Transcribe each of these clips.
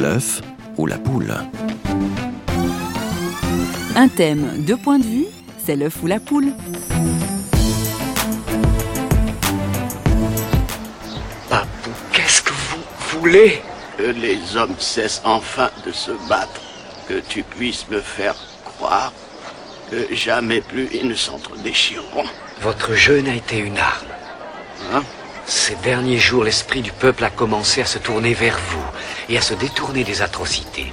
L'œuf ou la poule Un thème, deux points de vue, c'est l'œuf ou la poule. Papou, qu'est-ce que vous voulez? Que les hommes cessent enfin de se battre. Que tu puisses me faire croire que jamais plus ils ne s'entre-déchireront. Votre jeûne a été une arme. Hein? Ces derniers jours, l'esprit du peuple a commencé à se tourner vers vous et à se détourner des atrocités.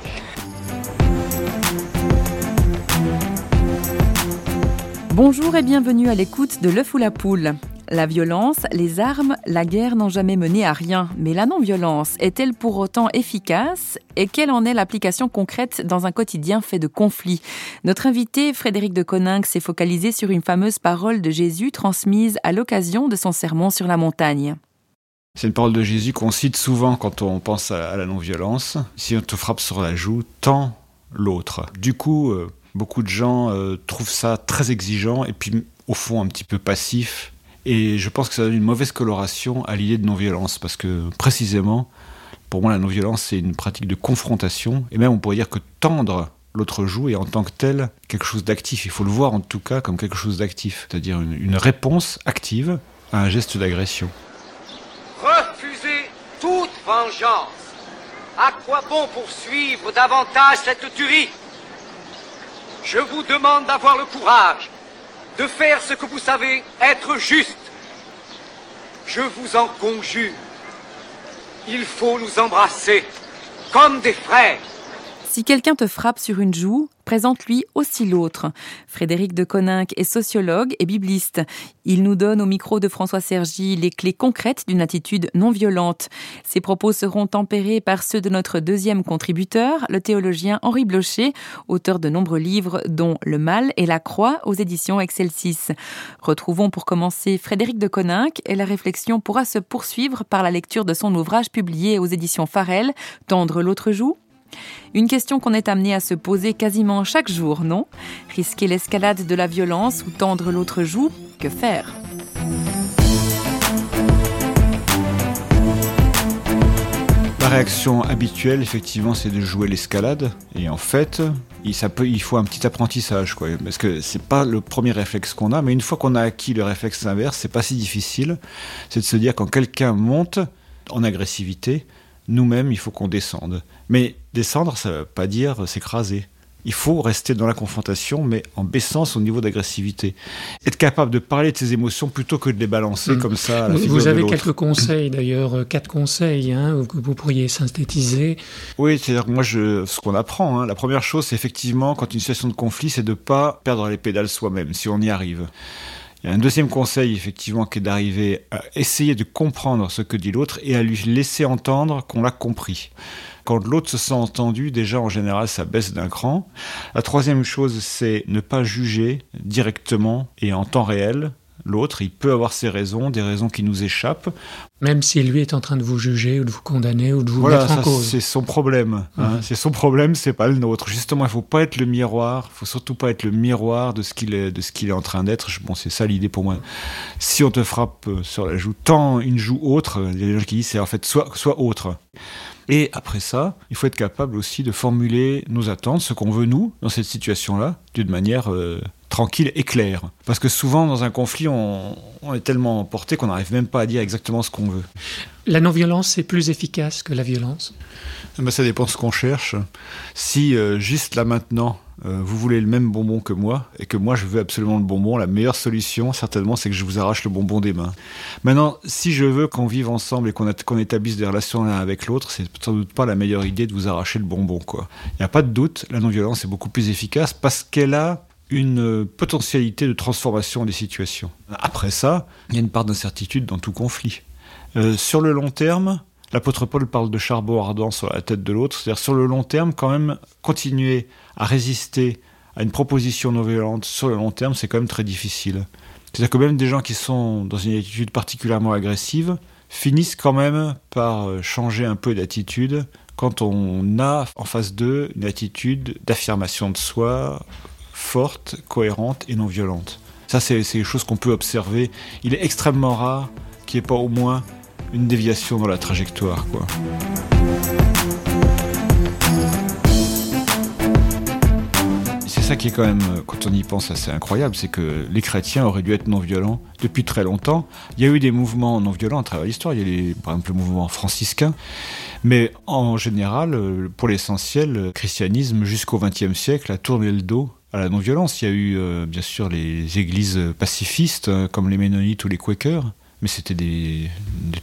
Bonjour et bienvenue à l'écoute de l'œuf ou la poule. La violence, les armes, la guerre n'ont jamais mené à rien. Mais la non-violence est-elle pour autant efficace? Et quelle en est l'application concrète dans un quotidien fait de conflits? Notre invité, Frédéric de Coninck, s'est focalisé sur une fameuse parole de Jésus transmise à l'occasion de son sermon sur la montagne. C'est une parole de Jésus qu'on cite souvent quand on pense à la non-violence. Si on te frappe sur la joue, tends l'autre. Du coup, euh, beaucoup de gens euh, trouvent ça très exigeant et puis au fond un petit peu passif. Et je pense que ça donne une mauvaise coloration à l'idée de non-violence parce que précisément, pour moi, la non-violence c'est une pratique de confrontation et même on pourrait dire que tendre l'autre joue est en tant que tel quelque chose d'actif. Il faut le voir en tout cas comme quelque chose d'actif, c'est-à-dire une, une réponse active à un geste d'agression. Refusez toute vengeance. À quoi bon poursuivre davantage cette tuerie? Je vous demande d'avoir le courage de faire ce que vous savez être juste. Je vous en conjure. Il faut nous embrasser comme des frères. Si quelqu'un te frappe sur une joue, présente-lui aussi l'autre. Frédéric de Coninck est sociologue et bibliste. Il nous donne au micro de François Sergi les clés concrètes d'une attitude non violente. Ses propos seront tempérés par ceux de notre deuxième contributeur, le théologien Henri Blocher, auteur de nombreux livres dont Le mal et la croix aux éditions Excelsis. Retrouvons pour commencer Frédéric de Coninck et la réflexion pourra se poursuivre par la lecture de son ouvrage publié aux éditions Farel, Tendre l'autre joue une question qu'on est amené à se poser quasiment chaque jour, non? Risquer l'escalade de la violence ou tendre l'autre joue Que faire? La réaction habituelle, effectivement, c'est de jouer l'escalade. Et en fait, il, faut un petit apprentissage. Parce que c'est pas le premier réflexe qu'on a, mais une fois qu'on a acquis le réflexe inverse, c'est pas si difficile. C'est de se dire quand quelqu'un monte en agressivité, nous-mêmes, il faut qu'on descende. Mais descendre, ça ne veut pas dire s'écraser. Il faut rester dans la confrontation, mais en baissant son niveau d'agressivité. Être capable de parler de ses émotions plutôt que de les balancer Mm. comme ça à la Vous, vous avez quelques conseils d'ailleurs, euh, quatre conseils hein, que vous pourriez synthétiser. Oui, c'est-à-dire que moi, je, ce qu'on apprend, hein, la première chose, c'est effectivement, quand une situation de conflit, c'est de ne pas perdre les pédales soi-même, si on y arrive. Il y a un deuxième conseil, effectivement, qui est d'arriver à essayer de comprendre ce que dit l'autre et à lui laisser entendre qu'on l'a compris. Quand l'autre se sent entendu, déjà, en général, ça baisse d'un cran. La troisième chose, c'est ne pas juger directement et en temps réel l'autre. Il peut avoir ses raisons, des raisons qui nous échappent. Même si lui est en train de vous juger ou de vous condamner ou de vous Voilà, mettre en ça, cause. c'est son problème. hein. C'est son problème, c'est pas le nôtre. Justement, il faut pas être le miroir. Il faut surtout pas être le miroir de ce qu'il est, de ce qu'il est en train d'être. Bon, c'est ça l'idée pour moi. Si on te frappe euh, sur la joue, tant une joue autre, il y a des gens qui disent c'est en fait soit, soit autre. Et après ça, il faut être capable aussi de formuler nos attentes, ce qu'on veut nous dans cette situation-là, d'une manière euh, tranquille et claire. Parce que souvent dans un conflit, on, on est tellement emporté qu'on n'arrive même pas à dire exactement ce qu'on veut. La non-violence, c'est plus efficace que la violence? Ben, ça dépend ce qu'on cherche. Si euh, juste là maintenant, euh, vous voulez le même bonbon que moi, et que moi je veux absolument le bonbon, la meilleure solution, certainement, c'est que je vous arrache le bonbon des mains. Maintenant, si je veux qu'on vive ensemble et qu'on établisse des relations l'un avec l'autre, c'est sans doute pas la meilleure idée de vous arracher le bonbon, quoi. Il n'y a pas de doute, la non-violence est beaucoup plus efficace parce qu'elle a une potentialité de transformation des situations. Après ça, il y a une part d'incertitude dans tout conflit. Euh, sur le long terme, l'apôtre Paul parle de charbon ardent sur la tête de l'autre. C'est-à-dire sur le long terme, quand même, continuer à résister à une proposition non violente sur le long terme, c'est quand même très difficile. C'est-à-dire que même des gens qui sont dans une attitude particulièrement agressive finissent quand même par euh, changer un peu d'attitude quand on a en face d'eux une attitude d'affirmation de soi forte, cohérente et non violente. Ça, c'est des choses qu'on peut observer. Il est extrêmement rare qu'il n'y ait pas au moins une déviation dans la trajectoire. Quoi. ça qui est quand même, quand on y pense, assez incroyable, c'est que les chrétiens auraient dû être non-violents depuis très longtemps. Il y a eu des mouvements non-violents à travers l'histoire, il y a par exemple le mouvement franciscain, mais en général, pour l'essentiel, le christianisme jusqu'au XXe siècle a tourné le dos à la non-violence. Il y a eu euh, bien sûr les églises pacifistes euh, comme les Ménonites ou les Quakers, mais c'était des,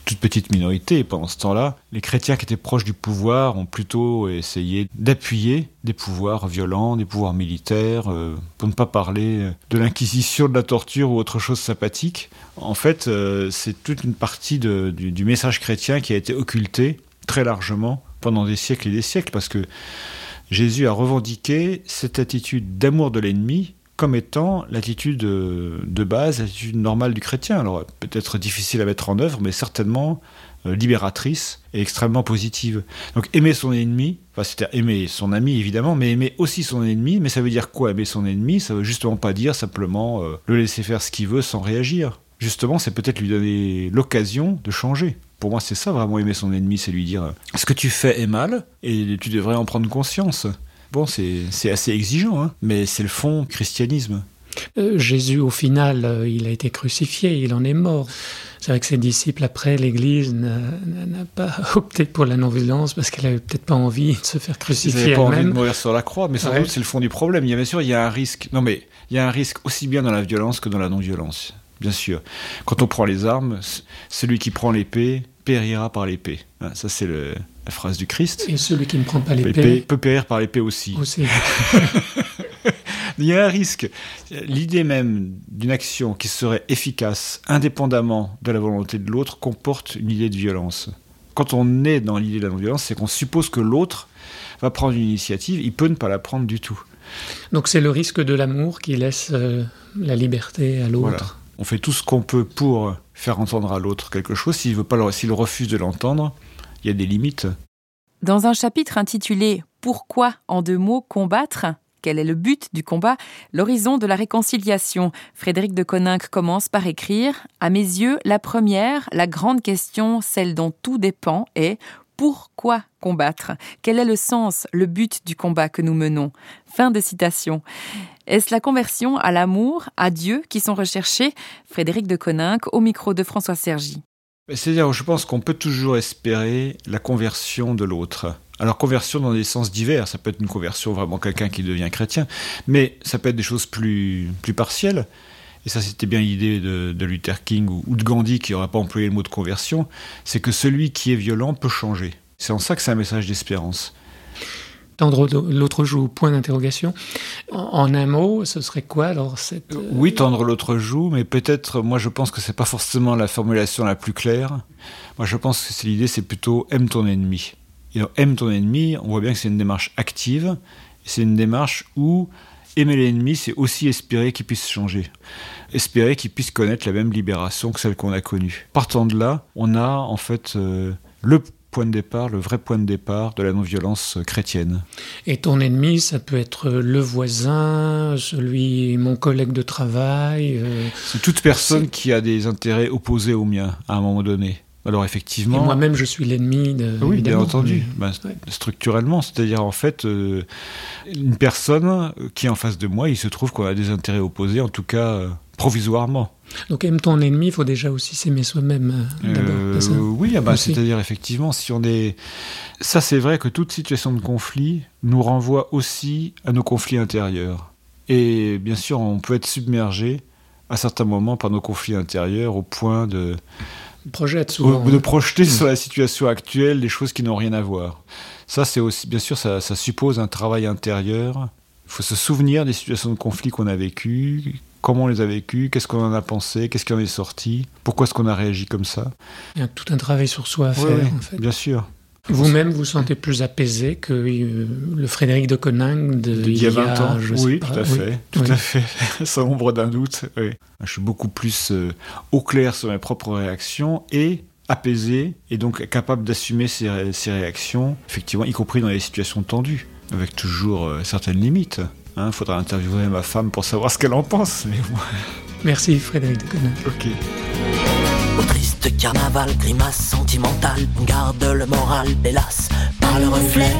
toutes petites minorités. Et pendant ce temps-là, les chrétiens qui étaient proches du pouvoir ont plutôt essayé d'appuyer des pouvoirs violents, des pouvoirs militaires, euh, pour ne pas parler de l'inquisition, de la torture ou autre chose sympathique. En fait, c'est toute une partie du, du message chrétien qui a été occultée très largement pendant des siècles et des siècles, parce que Jésus a revendiqué cette attitude d'amour de l'ennemi comme étant l'attitude de base, l'attitude normale du chrétien. Alors peut-être difficile à mettre en œuvre, mais certainement euh, libératrice et extrêmement positive. Donc aimer son ennemi, enfin c'est-à-dire aimer son ami évidemment, mais aimer aussi son ennemi, mais ça veut dire quoi aimer son ennemi? Ça veut justement pas dire simplement euh, le laisser faire ce qu'il veut sans réagir. Justement, c'est peut-être lui donner l'occasion de changer. Pour moi, c'est ça vraiment aimer son ennemi, c'est lui dire ce que tu fais est mal et tu devrais en prendre conscience. Bon, c'est assez exigeant, hein, mais c'est le fond christianisme. Euh, Jésus, au final, euh, il a été crucifié, il en est mort. C'est vrai que ses disciples, après, l'Église n'a pas opté pour la non-violence parce qu'elle avait peut-être pas envie de se faire crucifier. Elle n'avait pas envie de mourir sur la croix, mais sans doute c'est le fond du problème. Il y a bien sûr, il y a un risque. Non, mais il y a un risque aussi bien dans la violence que dans la non-violence. Bien sûr. Quand on prend les armes, celui qui prend l'épée périra par l'épée. Hein, ça, c'est la phrase du Christ. Et celui qui ne prend pas l'épée peut périr par l'épée aussi. Il y a un risque. L'idée même d'une action qui serait efficace indépendamment de la volonté de l'autre comporte une idée de violence. Quand on est dans l'idée de la non-violence, c'est qu'on suppose que l'autre va prendre une initiative, il peut ne pas la prendre du tout. Donc c'est le risque de l'amour qui laisse euh, la liberté à l'autre. On fait tout ce qu'on peut pour faire entendre à l'autre quelque chose. S'il veut pas, s'il refuse de l'entendre, il y a des limites. Dans un chapitre intitulé Pourquoi, en deux mots, combattre? Quel est le but du combat? L'horizon de la réconciliation. Frédéric de Coninck commence par écrire À mes yeux, la première, la grande question, celle dont tout dépend, est pourquoi combattre? Quel est le sens, le but du combat que nous menons? Fin de citation. Est-ce la conversion à l'amour, à Dieu qui sont recherchés Frédéric de Coninck au micro de François Sergi. C'est-à-dire, je pense qu'on peut toujours espérer la conversion de l'autre. Alors, conversion dans des sens divers, ça peut être une conversion vraiment quelqu'un qui devient chrétien, mais ça peut être des choses plus, plus partielles. Et ça, c'était bien l'idée de, Luther King ou, de Gandhi qui n'aurait pas employé le mot de conversion, c'est que celui qui est violent peut changer. C'est en ça que c'est un message d'espérance. Tendre l'autre joue, point d'interrogation. En, un mot, ce serait quoi alors cette... Euh, oui, tendre l'autre joue, mais peut-être, moi je pense que c'est pas forcément la formulation la plus claire. Moi je pense que c'est l'idée, c'est plutôt aime ton ennemi. Aime ton ennemi, on voit bien que c'est une démarche active, c'est une démarche où aimer l'ennemi, c'est aussi espérer qu'il puisse changer. Espérer qu'il puisse connaître la même libération que celle qu'on a connue. Partant de là, on a en fait euh, le point de départ, le vrai point de départ de la non-violence chrétienne. Et ton ennemi, ça peut être le voisin, celui, mon collègue de travail. Euh, c'est toute personne qui a des intérêts opposés aux miens à un moment donné. Alors effectivement. moi-même, je suis l'ennemi de. Oui, bien entendu. Bah, structurellement, c'est-à-dire en fait, euh, une personne qui est en face de moi, il se trouve qu'on a des intérêts opposés, en tout cas euh, provisoirement. Donc aime ton ennemi, il faut déjà aussi s'aimer soi-même euh, euh Oui, ah bah, c'est-à-dire effectivement, si on est... Ça c'est vrai que toute situation de conflit nous renvoie aussi à nos conflits intérieurs. Et bien sûr, on peut être submergé à certains moments par nos conflits intérieurs au point de... Projette souvent. De projeter sur la situation actuelle des choses qui n'ont rien à voir. Ça, c'est aussi, bien sûr, ça, ça suppose un travail intérieur. Il faut se souvenir des situations de conflit qu'on a vécues, comment on les a vécues, qu'est-ce qu'on en a pensé, qu'est-ce qui en est sorti, pourquoi est-ce qu'on a réagi comme ça. Il y a tout un travail sur soi à faire, en fait. Bien sûr. Vous-même, vous sentez plus apaisé que euh, le Frédéric de Coninck de, il y a 20 ans Oui, tout à fait, tout à fait, sans ombre d'un doute. Je suis beaucoup plus euh, au clair sur mes propres réactions et apaisé et donc capable d'assumer ces, réactions, effectivement, y compris dans les situations tendues, avec toujours euh, certaines limites. Il hein, faudra interviewer ma femme pour savoir ce qu'elle en pense. Mais Merci Frédéric Deconner. Ok. Au triste carnaval, grimace sentimentale, on garde le moral, hélas, par le reflet.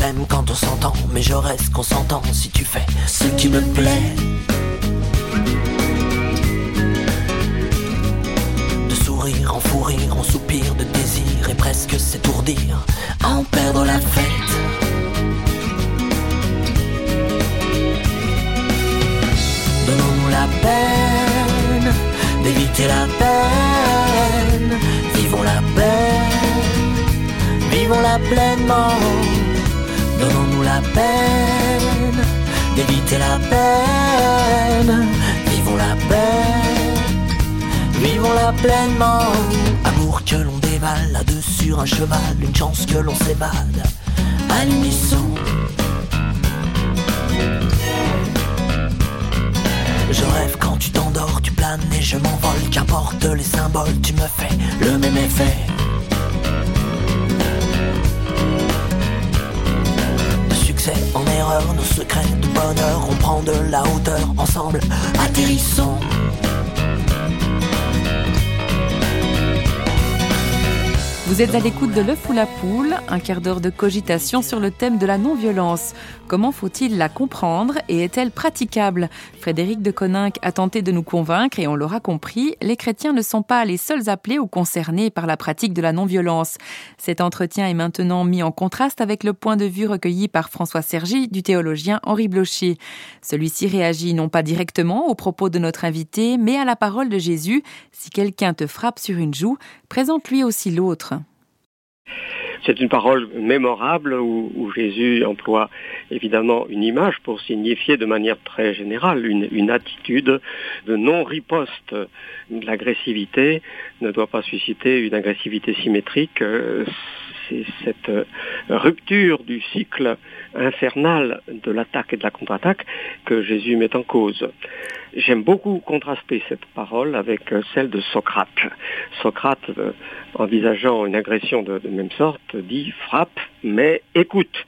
même quand on s'entend, mais je reste consentant si tu fais ce qui me plaît. En rire, en soupir de désir et presque s'étourdir, à en perdre la fête. Donnons-nous la peine d'éviter la peine. Vivons la peine, vivons-la pleinement. Donnons-nous la peine d'éviter la peine. Vivons la peine, pleinement. Amour que l'on dévale à deux sur un cheval, une chance que l'on s'évade à. Je rêve quand tu t'endors, tu planes et je m'envole. Qu'importe les symboles, tu me fais le même effet. Succès en erreur, nos secrets de bonheur, on prend de la hauteur ensemble. Atterrissons. Vous êtes à l'écoute de L'œuf ou la poule, un quart d'heure de cogitation sur le thème de la non-violence. Comment faut-il la comprendre et est-elle praticable? Frédéric de Coninck a tenté de nous convaincre et on l'aura compris, les chrétiens ne sont pas les seuls appelés ou concernés par la pratique de la non-violence. Cet entretien est maintenant mis en contraste avec le point de vue recueilli par François Sergi du théologien Henri Blocher. Celui-ci réagit non pas directement aux propos de notre invité, mais à la parole de Jésus. Si quelqu'un te frappe sur une joue, présente-lui aussi l'autre. C'est une parole mémorable où, Jésus emploie évidemment une image pour signifier de manière très générale une, une attitude de non-riposte. L'agressivité ne doit pas susciter une agressivité symétrique. C'est cette rupture du cycle infernal de l'attaque et de la contre-attaque que Jésus met en cause. J'aime beaucoup contraster cette parole avec celle de Socrate. Socrate, euh, envisageant une agression de, de même sorte, dit frappe, mais écoute.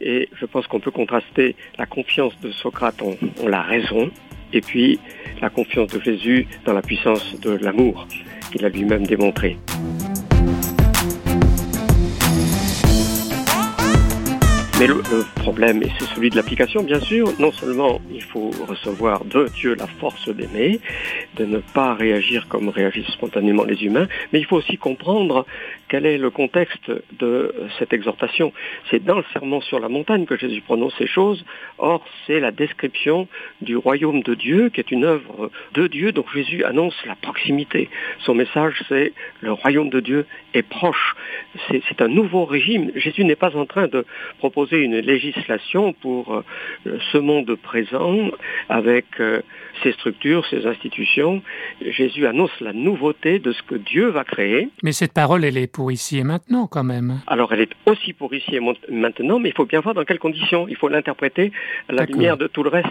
Et je pense qu'on peut contraster la confiance de Socrate en, en, la raison et puis la confiance de Jésus dans la puissance de l'amour qu'il a lui-même démontré. Mais le, problème, et c'est celui de l'application, bien sûr, non seulement il faut recevoir de Dieu la force d'aimer, de ne pas réagir comme réagissent spontanément les humains, mais il faut aussi comprendre quel est le contexte de cette exhortation. C'est dans le serment sur la montagne que Jésus prononce ces choses, or c'est la description du royaume de Dieu, qui est une œuvre de Dieu, donc Jésus annonce la proximité. Son message, c'est le royaume de Dieu est proche. C'est un nouveau régime. Jésus n'est pas en train de proposer une législation pour euh, ce monde présent avec euh, ses structures, ses institutions. Jésus annonce la nouveauté de ce que Dieu va créer. Mais cette parole, elle est pour ici et maintenant quand même. Alors elle est aussi pour ici et maintenant, mais il faut bien voir dans quelles conditions. Il faut l'interpréter à la lumière de tout le reste.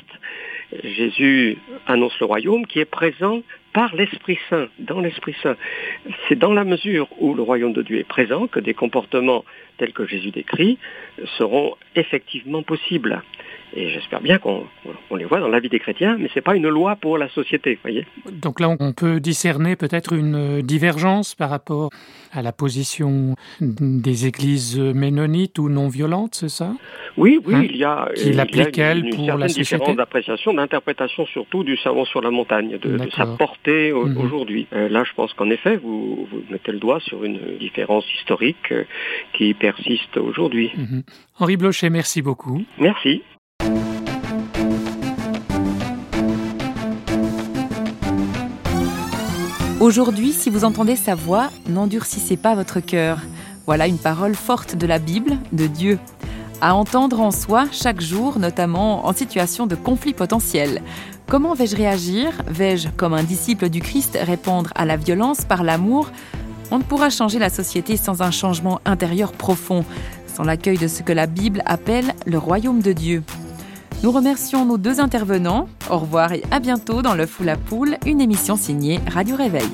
Jésus annonce le royaume qui est présent par l'Esprit Saint, dans l'Esprit Saint. C'est dans la mesure où le royaume de Dieu est présent que des comportements tels que Jésus décrit seront effectivement possibles. Et j'espère bien qu'on on les voit dans la vie des chrétiens, mais ce n'est pas une loi pour la société. Voyez Donc là, on peut discerner peut-être une divergence par rapport à la position des églises ménonites ou non violentes, c'est ça? Oui, oui, hein? il y a, il applique elle une, pour la société? différence d'appréciation, d'interprétation surtout du serment sur la montagne, de, de sa portée Mhm. aujourd'hui. Euh, là, je pense qu'en effet, vous, vous, mettez le doigt sur une différence historique euh, qui persiste aujourd'hui. -hmm. Henri Blochet, merci beaucoup. Merci. Aujourd'hui, si vous entendez sa voix, n'endurcissez pas votre cœur. Voilà une parole forte de la Bible, de Dieu. À entendre en soi chaque jour, notamment en situation de conflit potentiel. Comment vais-je réagir? Vais-je, comme un disciple du Christ, répondre à la violence par l'amour? On ne pourra changer la société sans un changement intérieur profond, sans l'accueil de ce que la Bible appelle le royaume de Dieu. Nous remercions nos deux intervenants. Au revoir et à bientôt dans Le Fou la Poule, une émission signée Radio Réveil.